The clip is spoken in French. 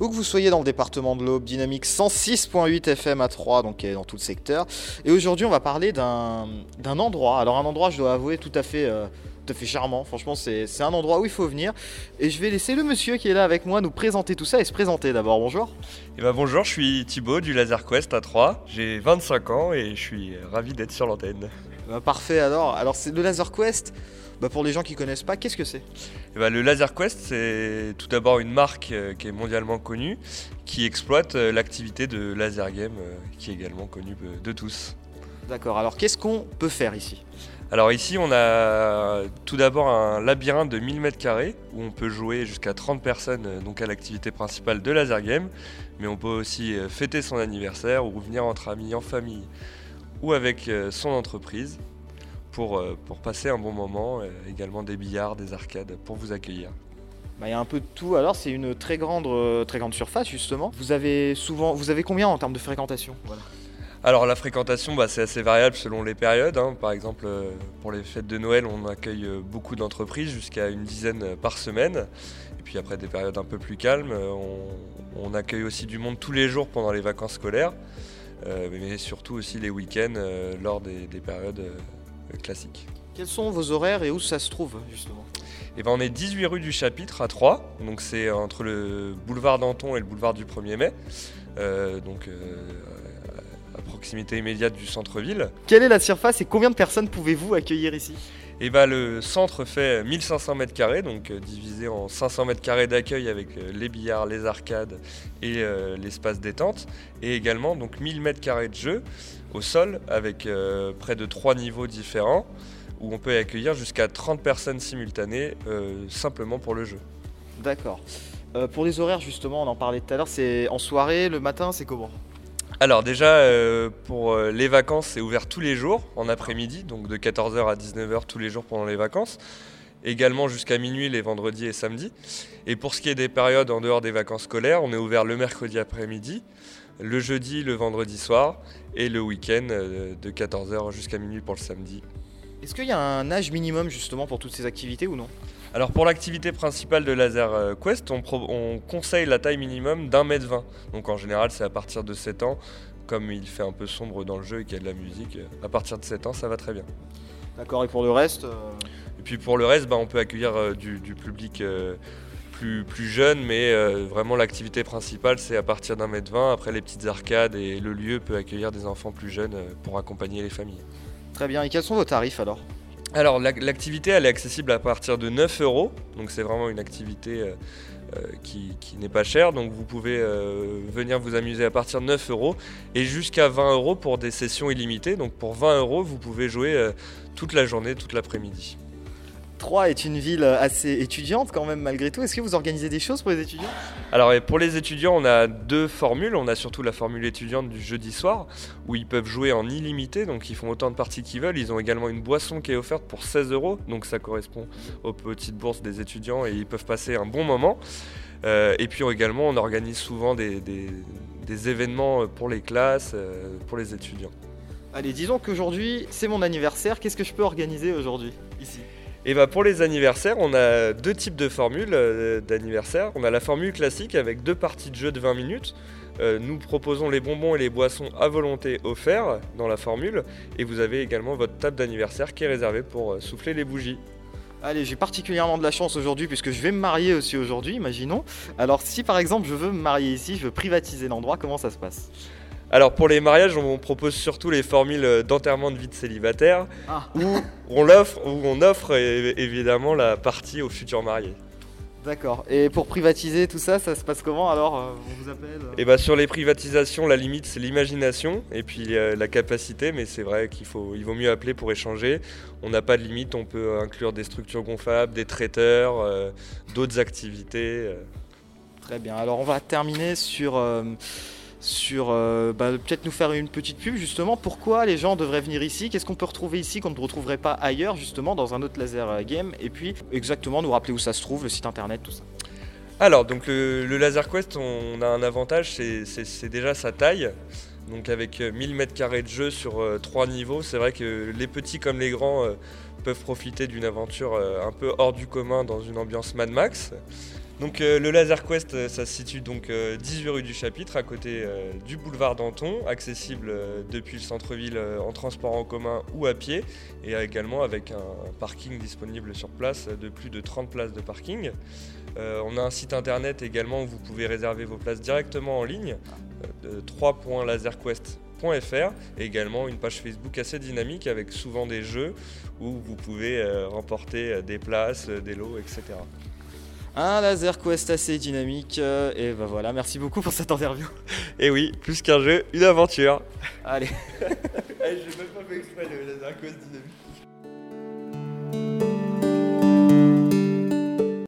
Où que vous soyez dans le département de l'Aube, Dynamique 106.8 FM à 3, donc dans tout le secteur. Et aujourd'hui, on va parler d'un endroit. Alors un endroit, je dois avouer, tout à fait... Euh, tout à fait charmant, franchement c'est un endroit où il faut venir. Et je vais laisser le monsieur qui est là avec moi nous présenter tout ça et se présenter d'abord. Bonjour. Et eh ben bonjour, je suis Thibaut du Laser Quest à 3. J'ai 25 ans et je suis ravi d'être sur l'antenne. Bah, parfait alors. Alors c'est le Laser Quest. Bah, pour les gens qui connaissent pas, qu'est-ce que c'est? Eh ben, Le Laser Quest, c'est tout d'abord une marque euh, qui est mondialement connue, qui exploite euh, l'activité de laser game, euh, qui est également connue de tous. D'accord, alors qu'est-ce qu'on peut faire ici? Alors ici on a tout d'abord un labyrinthe de 1000 m2 où on peut jouer jusqu'à 30 personnes donc à l'activité principale de Laser Game, mais on peut aussi fêter son anniversaire ou venir entre amis, en famille ou avec son entreprise pour, euh, pour passer un bon moment, euh, également des billards, des arcades pour vous accueillir. Bah, il y a un peu de tout. Alors c'est une très grande, euh, très grande surface justement. Vous avez souvent, vous avez combien en termes de fréquentation? Alors la fréquentation, bah, c'est assez variable selon les périodes. Hein. Par exemple, pour les fêtes de Noël, on accueille beaucoup d'entreprises, jusqu'à une dizaine par semaine. Et puis après des périodes un peu plus calmes, on, accueille aussi du monde tous les jours pendant les vacances scolaires, mais surtout aussi les week-ends lors des, des périodes classique. Quels sont vos horaires et où ça se trouve justement eh ben, on est 18 rue du Chapitre à 3, donc c'est entre le boulevard Danton et le boulevard du 1er mai, euh, donc euh, à proximité immédiate du centre-ville. Quelle est la surface et combien de personnes pouvez-vous accueillir ici? Et ben, le centre fait 1500 mètres carrés, donc euh, divisé en 500 mètres carrés d'accueil avec les billards, les arcades et l'espace détente, et également donc 1000 mètres carrés de jeu au sol avec euh, près de trois niveaux différents où on peut accueillir jusqu'à 30 personnes simultanées euh, simplement pour le jeu. D'accord. Euh, pour les horaires justement, on en parlait tout à l'heure, c'est en soirée, le matin, c'est comment? Alors déjà, pour les vacances, c'est ouvert tous les jours, en après-midi, donc de 14h à 19h tous les jours pendant les vacances. Également jusqu'à minuit les vendredis et samedis. Et pour ce qui est des périodes en dehors des vacances scolaires, on est ouvert le mercredi après-midi, le jeudi, le vendredi soir et le week-end euh, de 14h jusqu'à minuit pour le samedi. Est-ce qu'il y a un âge minimum justement pour toutes ces activités ou non? Alors pour l'activité principale de Laser euh, Quest, on, conseille la taille minimum d'un mètre vingt. Donc en général c'est à partir de 7 ans. Comme il fait un peu sombre dans le jeu et qu'il y a de la musique, euh, à partir de 7 ans ça va très bien. D'accord, et pour le reste Et puis pour le reste, bah, on peut accueillir du, public plus, plus jeune, mais euh, vraiment l'activité principale c'est à partir d'un mètre vingt. Après les petites arcades et le lieu peut accueillir des enfants plus jeunes euh, pour accompagner les familles. Très bien, et quels sont vos tarifs alors? Alors l'activité elle est accessible à partir de 9 euros, donc c'est vraiment une activité euh, qui, n'est pas chère, donc vous pouvez venir vous amuser à partir de 9 euros et jusqu'à 20 euros pour des sessions illimitées, donc pour 20 euros vous pouvez jouer toute la journée, toute l'après-midi. Troyes est une ville assez étudiante quand même malgré tout. Est-ce que vous organisez des choses pour les étudiants? Alors pour les étudiants, on a deux formules. On a surtout la formule étudiante du jeudi soir où ils peuvent jouer en illimité, donc ils font autant de parties qu'ils veulent. Ils ont également une boisson qui est offerte pour 16 euros, donc ça correspond aux petites bourses des étudiants et ils peuvent passer un bon moment. Euh, et puis également, on organise souvent des, événements pour les classes, euh, pour les étudiants. Allez, disons qu'aujourd'hui, c'est mon anniversaire. Qu'est-ce que je peux organiser aujourd'hui ici? Et bah pour les anniversaires, on a deux types de formules euh, d'anniversaire. On a la formule classique avec deux parties de jeu de 20 minutes. Euh, nous proposons les bonbons et les boissons à volonté offerts dans la formule. Et vous avez également votre table d'anniversaire qui est réservée pour euh, souffler les bougies. Allez, j'ai particulièrement de la chance aujourd'hui puisque je vais me marier aussi aujourd'hui, imaginons. Alors si par exemple je veux me marier ici, je veux privatiser l'endroit, comment ça se passe? Alors pour les mariages, on propose surtout les formules d'enterrement de vie de célibataire, ah. où on offre, où on offre évidemment la partie aux futurs mariés. D'accord. Et pour privatiser tout ça, ça se passe comment alors euh, On vous appelle Et eh bah ben, sur les privatisations, la limite c'est l'imagination et puis euh, la capacité, mais c'est vrai qu'il faut, il vaut mieux appeler pour échanger. On n'a pas de limite, on peut inclure des structures gonflables, des traiteurs, euh, d'autres activités. Très bien. Alors on va terminer sur sur euh, bah, peut-être nous faire une petite pub justement. Pourquoi les gens devraient venir ici? Qu'est-ce qu'on peut retrouver ici qu'on ne retrouverait pas ailleurs justement dans un autre laser euh, game? Et puis exactement nous rappeler où ça se trouve, le site internet, tout ça. Alors donc le, Laser Quest, on a un avantage, c'est déjà sa taille. Donc avec 1000 m2 de jeu sur 3 euh, niveaux, c'est vrai que les petits comme les grands peuvent profiter d'une aventure un peu hors du commun dans une ambiance Mad Max. Donc euh, le Laser Quest, euh, ça se situe donc 18 rue du Chapitre, à côté du boulevard Danton, accessible depuis le centre-ville en transport en commun ou à pied, et également avec un parking disponible sur place de plus de 30 places de parking. on a un site internet également où vous pouvez réserver vos places directement en ligne, de 3.laserquest.fr, et également une page Facebook assez dynamique avec souvent des jeux où vous pouvez remporter des places, des lots, etc un laser quest assez dynamique. Euh, et bah voilà, merci beaucoup pour cette interview. Et oui, plus qu'un jeu, une aventure. Allez. J'ai même pas fait exprès le laser quest dynamique.